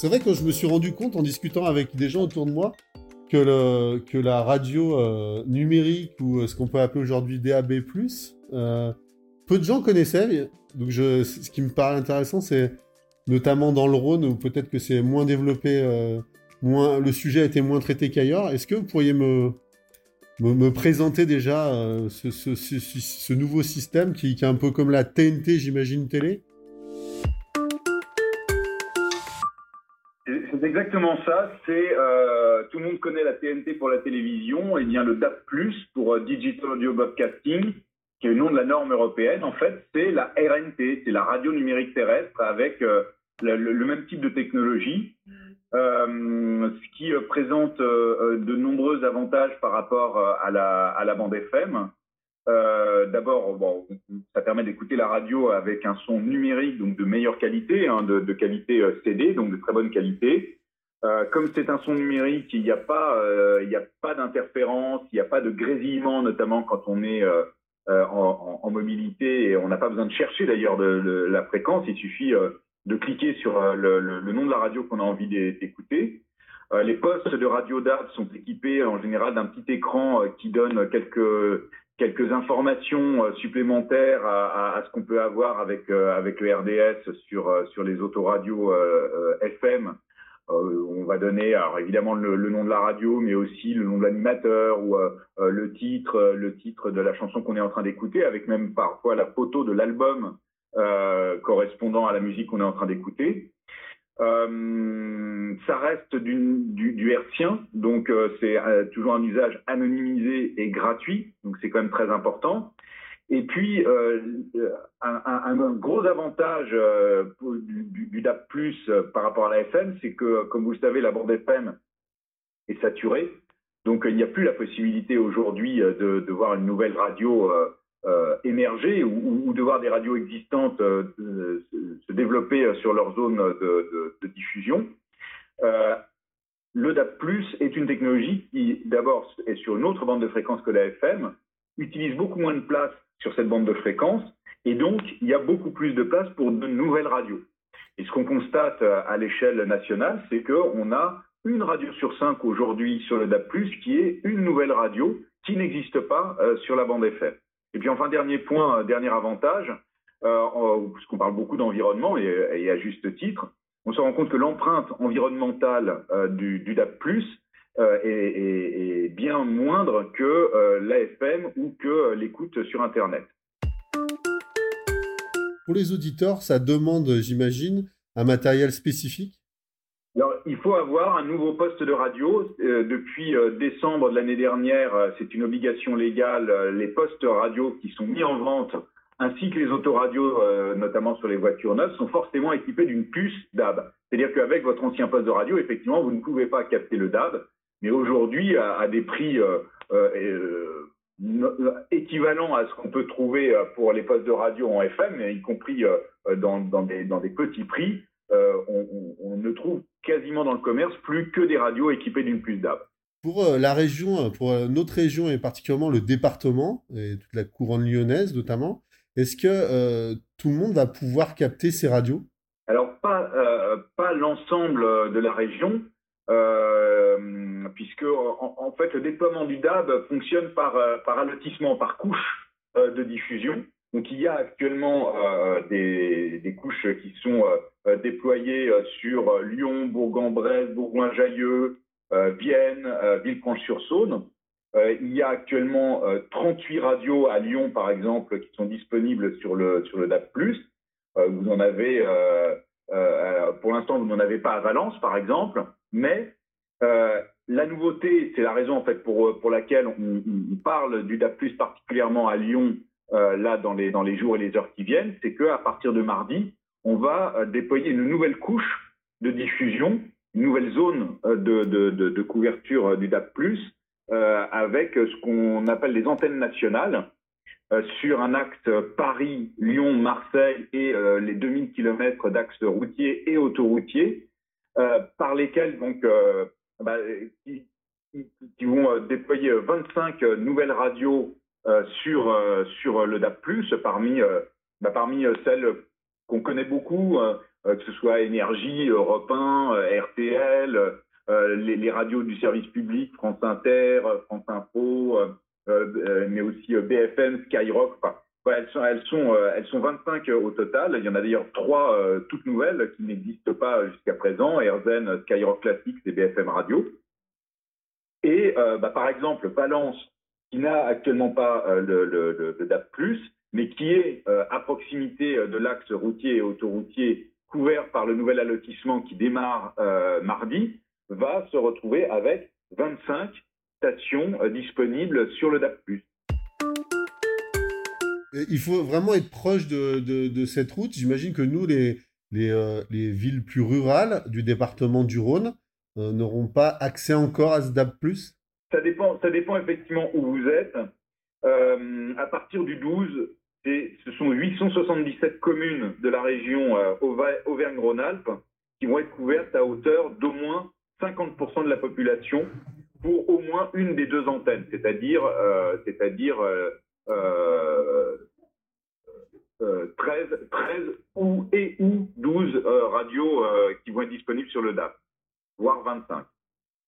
C'est vrai que je me suis rendu compte en discutant avec des gens autour de moi que, la radio euh, numérique ou euh, ce qu'on peut appeler aujourd'hui DAB+, euh, peu de gens connaissaient. Donc ce qui me paraît intéressant, c'est notamment dans le Rhône où peut-être que c'est moins développé, le sujet a été moins traité qu'ailleurs. Est-ce que vous pourriez me, présenter déjà ce, nouveau système qui est un peu comme la TNT, j'imagine, télé? C'est exactement ça. C'est euh, tout le monde connaît la TNT pour la télévision, et bien le DAB+ pour euh, Digital Audio Broadcasting, qui est le nom de la norme européenne. En fait, c'est la RNT, c'est la radio numérique terrestre avec euh, le, le- même type de technologie, euh, ce qui présente de nombreux avantages par rapport à la, à la bande FM. Euh, D'abord, ça permet d'écouter la radio avec un son numérique, donc de meilleure qualité, hein, de, qualité euh, CD, donc de très bonne qualité. Euh, comme c'est un son numérique, il n'y a pas, euh, d'interférence, il n'y a pas de grésillement, notamment quand on est en, mobilité et on n'a pas besoin de chercher d'ailleurs la fréquence. Il suffit de cliquer sur le, nom de la radio qu'on a envie d'é- d'écouter. Les postes de radio DAB sont équipés en général d'un petit écran qui donne quelques quelques informations euh, supplémentaires à, à- à ce qu'on peut avoir avec euh, avec le RDS sur euh, sur les autoradios FM. On va donner alors évidemment le, le nom de la radio, mais aussi le nom de l'animateur ou le titre, le titre de la chanson qu'on est en train d'écouter, avec même parfois la photo de l'album correspondant à la musique qu'on est en train d'écouter. Euh, ça reste du, du, du hertzien, donc euh, c'est euh, toujours un usage anonymisé et gratuit, donc c'est quand même très important. Et puis, euh, un, un- un gros avantage euh, du, du, DAB+, euh, par rapport à la FM, c'est que, comme vous le savez, la bande FM est saturée. Donc, il n'y a plus la possibilité aujourd'hui de, de voir une nouvelle radio euh, euh, émerger ou, de voir des radios existantes euh, de- se- développer euh, sur leur zone de, diffusion. Euh, le DAB+, est une technologie qui, d'abord, est sur une autre bande de fréquence que la FM, utilise beaucoup moins de place sur cette bande de fréquence, et donc il y a beaucoup plus de place pour de nouvelles radios. Et ce qu'on constate euh, à l'échelle nationale, c'est qu'on a une radio sur cinq aujourd'hui sur le DAB+, qui est une nouvelle radio qui n'existe pas euh, sur la bande FM. Et puis enfin, dernier point, euh, dernier avantage, euh, en- parce qu'on parle beaucoup d'environnement, et, à juste titre, on se rend compte que l'empreinte environnementale euh, du, euh, est, bien moindre que euh, l'AFM ou que euh, l'écoute sur Internet. Pour les auditeurs, ça demande, j'imagine, un matériel spécifique? Il faut avoir un nouveau poste de radio. Euh, depuis euh, décembre de l'année dernière, euh, c'est une obligation légale. Les postes radio qui sont mis en vente, ainsi que les autoradios, notamment sur les voitures neuves, sont forcément équipés d'une puce DAB. C'est-à-dire qu'avec votre ancien poste de radio, effectivement, vous ne pouvez pas capter le DAB. Mais aujourd'hui, à, des prix équivalents à ce qu'on peut trouver pour les postes de radio en FM, y compris dans des petits prix, euh, on, ne trouve quasiment dans le commerce plus que des radios équipées d'une puce DAB. Pour euh, la région, euh, pour euh, notre région et particulièrement le département et toute la couronne lyonnaise notamment, est-ce que tout le monde va pouvoir capter ces radios? Alors, pas, pas l'ensemble de la région, puisque en, en fait, le déploiement du DAB fonctionne par, par allotissement, par couche de diffusion. Donc, il y a actuellement des, des couches qui sont euh, déployées euh, sur euh, Lyon, Bourg-en-Bresse, Bourgoin-Jallieu, euh, Vienne, Villefranche-sur-Saône. Il y a actuellement euh, 38 radios à Lyon, par exemple, qui sont disponibles sur le, sur le. Euh, vous en avez, pour l'instant, vous n'en avez pas à Valence, par exemple. Mais la nouveauté, c'est la raison en fait pour, pour laquelle on, parle du DAP+, particulièrement à Lyon, là dans les, dans les jours et les heures qui viennent, c'est qu'à partir de mardi, on va déployer une nouvelle couche de diffusion, une nouvelle zone de, de, de, couverture du DAP+, euh, avec ce qu'on appelle les antennes nationales euh, sur un axe Paris, Lyon, Marseille et euh, les 2000 km d'axes routiers et autoroutiers par lesquels donc bah, vont déployer 25 nouvelles radios sur sur le DAP+, parmi bah, parmi celles qu'on connaît beaucoup, que ce soit Énergie, Europe 1, RTL, euh, les, les, radios du service public, France Inter, France Info, euh, euh, mais aussi BFM, Skyrock. Elles sont, elles sont, elles sont 25 au total. Il y en a d'ailleurs trois toutes nouvelles qui n'existent pas jusqu'à présent RZN, Skyrock Classics et BFM Radio. Et bah, par exemple, Valence, qui n'a actuellement pas le, le, DAP+, mais qui est à proximité de l'axe routier et autoroutier couvert par le nouvel allotissement qui démarre mardi, va se retrouver avec 25 stations euh, disponibles sur le DAP+. Il faut vraiment être proche de, de, cette route. J'imagine que nous, les, les, euh, les, villes plus rurales du département du Rhône, euh, n'auront pas accès encore à ce DAP+. Ça dépend, ça dépend effectivement où vous êtes. à partir du 12, ce sont 877 communes de la région Auvergne-Rhône-Alpes qui vont être couvertes à hauteur d'au moins 50% de la population pour au moins une des deux antennes, c'est-à-dire euh, c'est-à-dire euh, euh, 13, 13 ou et ou 12 euh, radios euh, qui vont être disponibles sur le DAP, voire 25.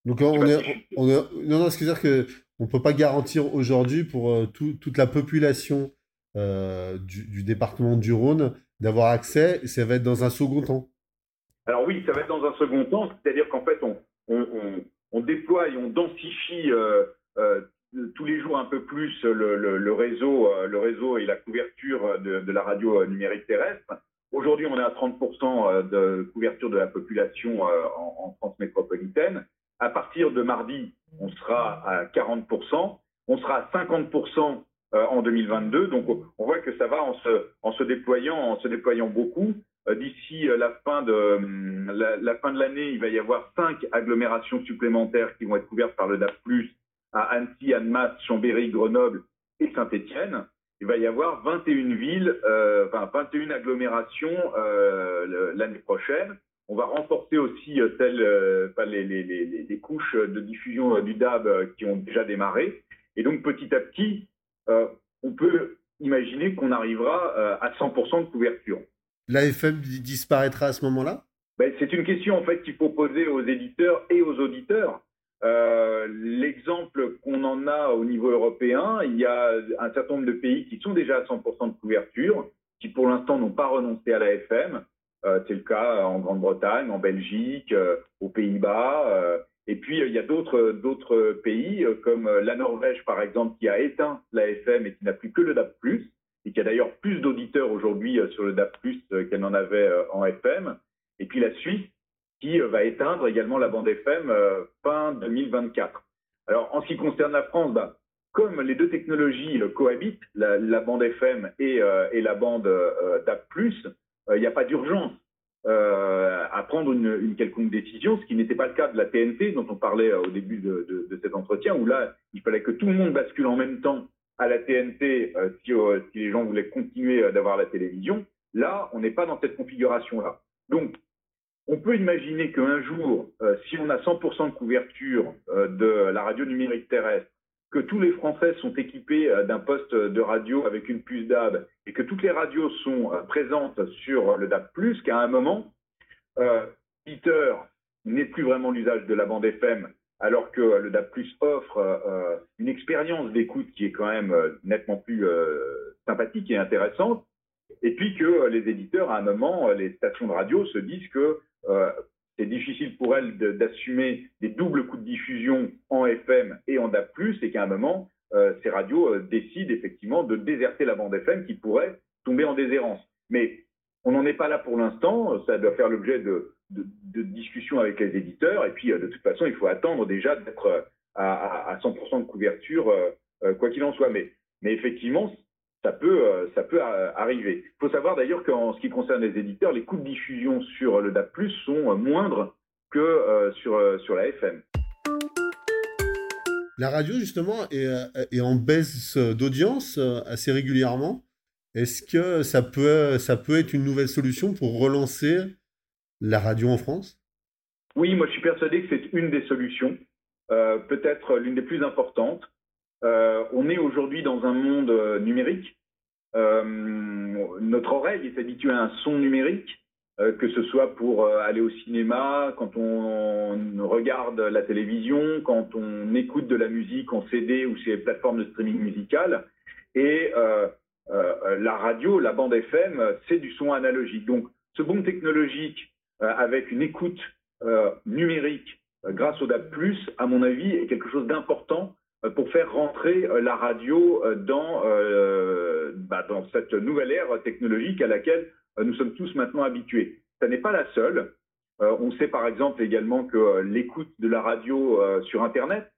Donc on est, on est, non, non, c'est-à-dire que on peut pas garantir aujourd'hui pour tout, toute la population du, du, département du Rhône d'avoir accès. Ça va être dans un second temps. Alors oui, ça va être dans un second temps, c'est-à-dire qu'en fait, on, on, déploie et on densifie euh, euh, tous les jours un peu plus le, le, réseau, euh, le réseau et la couverture de, de la radio numérique terrestre. Aujourd'hui, on est à 30% de couverture de la population en, en, France métropolitaine. À partir de mardi, on sera à 40%. On sera à 50% en 2022. Donc, on voit que ça va en se, en se déployant, en se déployant beaucoup. Euh, d'ici euh, la fin de hum, la, fin de l'année, il va y avoir cinq agglomérations supplémentaires qui vont être couvertes par le DAP+ à Annecy, Annemasse, Chambéry, Grenoble et Saint-Étienne. Il va y avoir 21 villes, euh, enfin 21 agglomérations euh, l'année prochaine. On va renforcer aussi euh, telles, euh, les, les, les, les, couches de diffusion du DAB qui ont déjà démarré. Et donc petit à petit, on peut imaginer qu'on arrivera à 100% de couverture l'AFM disparaîtra à ce moment-là? Ben, C'est une question en fait qu'il faut poser aux éditeurs et aux auditeurs. Euh, L'exemple qu'on en a au niveau européen, il y a un certain nombre de pays qui sont déjà à 100% de couverture, qui pour l'instant n'ont pas renoncé à l'AFM. Euh, C'est le cas en Grande-Bretagne, en Belgique, euh, aux Pays-Bas. Euh, et puis il y a d'autres pays euh, comme la Norvège par exemple qui a éteint l'AFM et qui n'a plus que le DAB+ et qui a d'ailleurs plus d'auditeurs aujourd'hui euh, sur le DAP+, euh, qu'elle n'en avait euh, en FM. Et puis la Suisse, qui va éteindre également la bande FM fin 2024. Alors, en ce qui concerne la France, bah, comme les deux technologies cohabitent, la, la, bande FM et la bande DAP+, il n'y a pas d'urgence euh, à prendre une, quelconque décision, ce qui n'était pas le cas de la TNT dont on parlait au début de, cet entretien, où là, il fallait que tout le monde bascule en même temps à la TNT euh, si, euh, si, les gens voulaient continuer euh, d'avoir la télévision. Là, on n'est pas dans cette configuration-là. Donc, on peut imaginer qu'un jour, si on a 100% de couverture de la radio numérique terrestre, que tous les Français sont équipés d'un poste de radio avec une puce DAB et que toutes les radios sont présentes sur le DAB+, qu'à un moment, euh, n'est plus vraiment l'usage de la bande FM, alors que le DAP+ offre euh, une expérience d'écoute qui est quand même euh, nettement plus euh, sympathique et intéressante, et puis que les éditeurs, à un moment, les stations de radio se disent que c'est difficile pour elles d'assumer des doubles coûts de diffusion en FM et en DAP+, et qu'à un moment, ces radios décident effectivement de déserter la bande FM qui pourrait tomber en déshérence. Mais on n'en est pas là pour l'instant, ça doit faire l'objet de, de, discussion avec les éditeurs. Et puis, de toute façon, il faut attendre déjà d'être à, 100% de couverture, quoi qu'il en soit. Mais, mais effectivement, ça peut, ça peut arriver. Il faut savoir d'ailleurs qu'en ce qui concerne les éditeurs, les coûts de diffusion sur le DAP+, sont moindres que sur, sur la FM. La radio, justement, est, en baisse d'audience assez régulièrement. Est-ce que ça peut, ça peut être une nouvelle solution pour relancer la radio en France? Oui, moi je suis persuadé que c'est une des solutions, euh, peut-être l'une des plus importantes. Euh, on est aujourd'hui dans un monde euh, numérique. notre oreille est habituée à un son numérique, que ce soit pour aller au cinéma, quand on, regarde la télévision, quand on écoute de la musique en CD ou sur les plateformes de streaming musical. Et la radio, la bande FM, c'est du son analogique. Donc, ce bon technologique euh, avec une écoute euh, numérique euh, grâce au DAB+, à mon avis, est quelque chose d'important pour faire rentrer la radio dans, bah, dans cette nouvelle ère technologique à laquelle nous sommes tous maintenant habitués. Ce n'est pas la seule. on sait par exemple également que l'écoute de la radio sur Internet,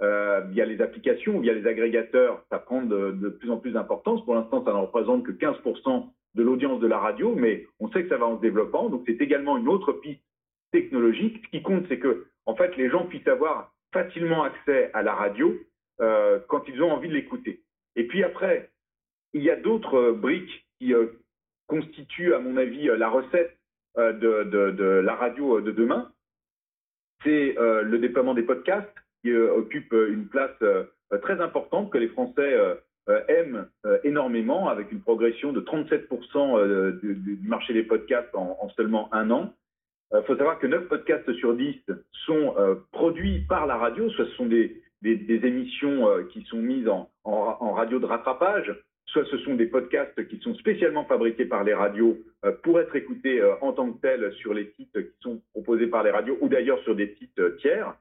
via les applications, via les agrégateurs, ça prend de, de plus en plus d'importance. Pour l'instant, ça ne représente que 15% de l'audience de la radio, mais on sait que ça va en se développant. Donc c'est également une autre piste technologique. Ce qui compte, c'est que en fait les gens puissent avoir facilement accès à la radio euh, quand ils ont envie de l'écouter. Et puis après, il y a d'autres euh, briques qui euh, constituent, à mon avis, la recette de, de, la radio de demain. C'est le déploiement des podcasts qui occupe une place très importante que les Français aime euh, énormément, avec une progression de 37% euh, du, marché des podcasts en, seulement un an. Il faut savoir que 9 podcasts sur 10 sont produits par la radio, soit ce sont des, émissions qui sont mises en, radio de rattrapage, soit ce sont des podcasts qui sont spécialement fabriqués par les radios pour être écoutés en tant que tels sur les sites qui sont proposés par les radios ou d'ailleurs sur des sites tiers.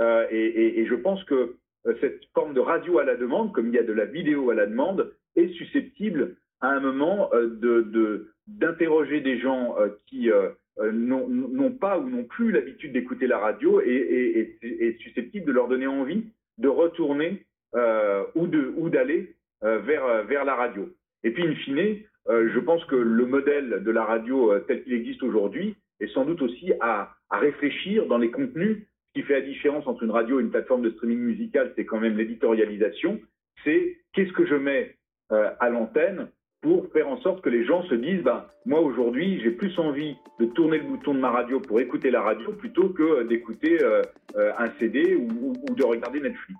et, je pense que euh, cette forme de radio à la demande, comme il y a de la vidéo à la demande, est susceptible à un moment euh, d'interroger des gens euh, qui n'ont pas ou n'ont plus l'habitude d'écouter la radio et, est susceptible de leur donner envie de retourner ou d'aller vers, vers la radio. Et puis, in fine, je pense que le modèle de la radio tel qu'il existe aujourd'hui est sans doute aussi à, à réfléchir dans les contenus ce qui fait la différence entre une radio et une plateforme de streaming musical, c'est quand même l'éditorialisation. C'est qu'est-ce que je mets euh, à l'antenne pour faire en sorte que les gens se disent ben, moi aujourd'hui j'ai plus envie de tourner le bouton de ma radio pour écouter la radio plutôt que euh, d'écouter euh, un CD ou, ou de regarder Netflix.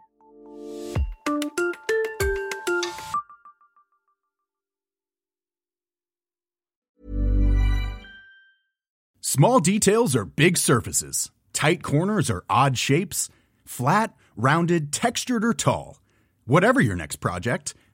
Small details are big surfaces. Tight corners or odd shapes? Flat, rounded, textured, or tall? Whatever your next project,